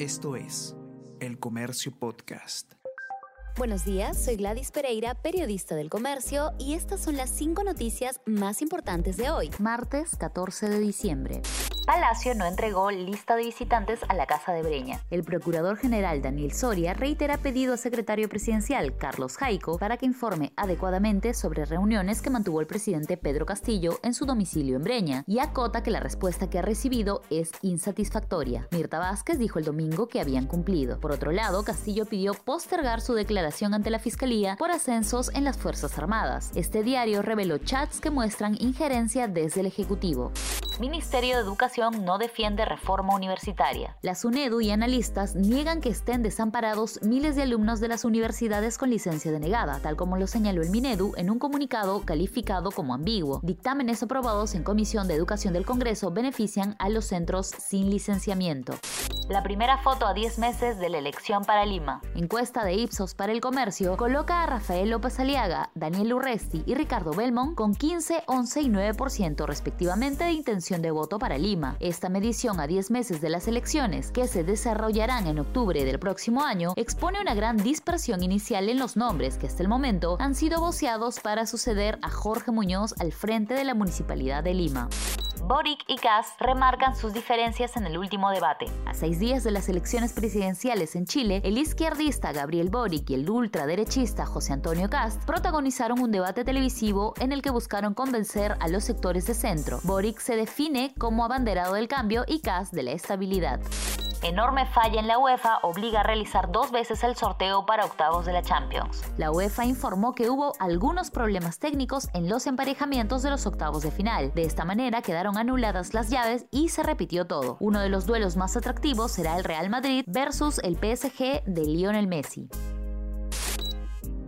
Esto es El Comercio Podcast. Buenos días, soy Gladys Pereira, periodista del comercio, y estas son las cinco noticias más importantes de hoy, martes 14 de diciembre. Palacio no entregó lista de visitantes a la Casa de Breña. El procurador general Daniel Soria reitera pedido al secretario presidencial Carlos Jaico para que informe adecuadamente sobre reuniones que mantuvo el presidente Pedro Castillo en su domicilio en Breña y acota que la respuesta que ha recibido es insatisfactoria. Mirta Vázquez dijo el domingo que habían cumplido. Por otro lado, Castillo pidió postergar su declaración ante la Fiscalía por ascensos en las Fuerzas Armadas. Este diario reveló chats que muestran injerencia desde el Ejecutivo. Ministerio de Educación no defiende reforma universitaria. La SUNEDU y analistas niegan que estén desamparados miles de alumnos de las universidades con licencia denegada, tal como lo señaló el Minedu en un comunicado calificado como ambiguo. Dictámenes aprobados en Comisión de Educación del Congreso benefician a los centros sin licenciamiento. La primera foto a 10 meses de la elección para Lima. Encuesta de Ipsos para el comercio coloca a Rafael López Aliaga, Daniel Urresti y Ricardo Belmont con 15, 11 y 9% respectivamente de intención de voto para Lima. Esta medición a 10 meses de las elecciones, que se desarrollarán en octubre del próximo año, expone una gran dispersión inicial en los nombres que hasta el momento han sido voceados para suceder a Jorge Muñoz al frente de la Municipalidad de Lima. Boric y Kass remarcan sus diferencias en el último debate. A seis días de las elecciones presidenciales en Chile, el izquierdista Gabriel Boric y el ultraderechista José Antonio Cast protagonizaron un debate televisivo en el que buscaron convencer a los sectores de centro. Boric se define como abanderado del cambio y Cast de la estabilidad. Enorme falla en la UEFA obliga a realizar dos veces el sorteo para octavos de la Champions. La UEFA informó que hubo algunos problemas técnicos en los emparejamientos de los octavos de final. De esta manera quedaron anuladas las llaves y se repitió todo. Uno de los duelos más atractivos será el Real Madrid versus el PSG de Lionel Messi.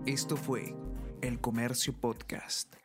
Esto fue El Comercio Podcast.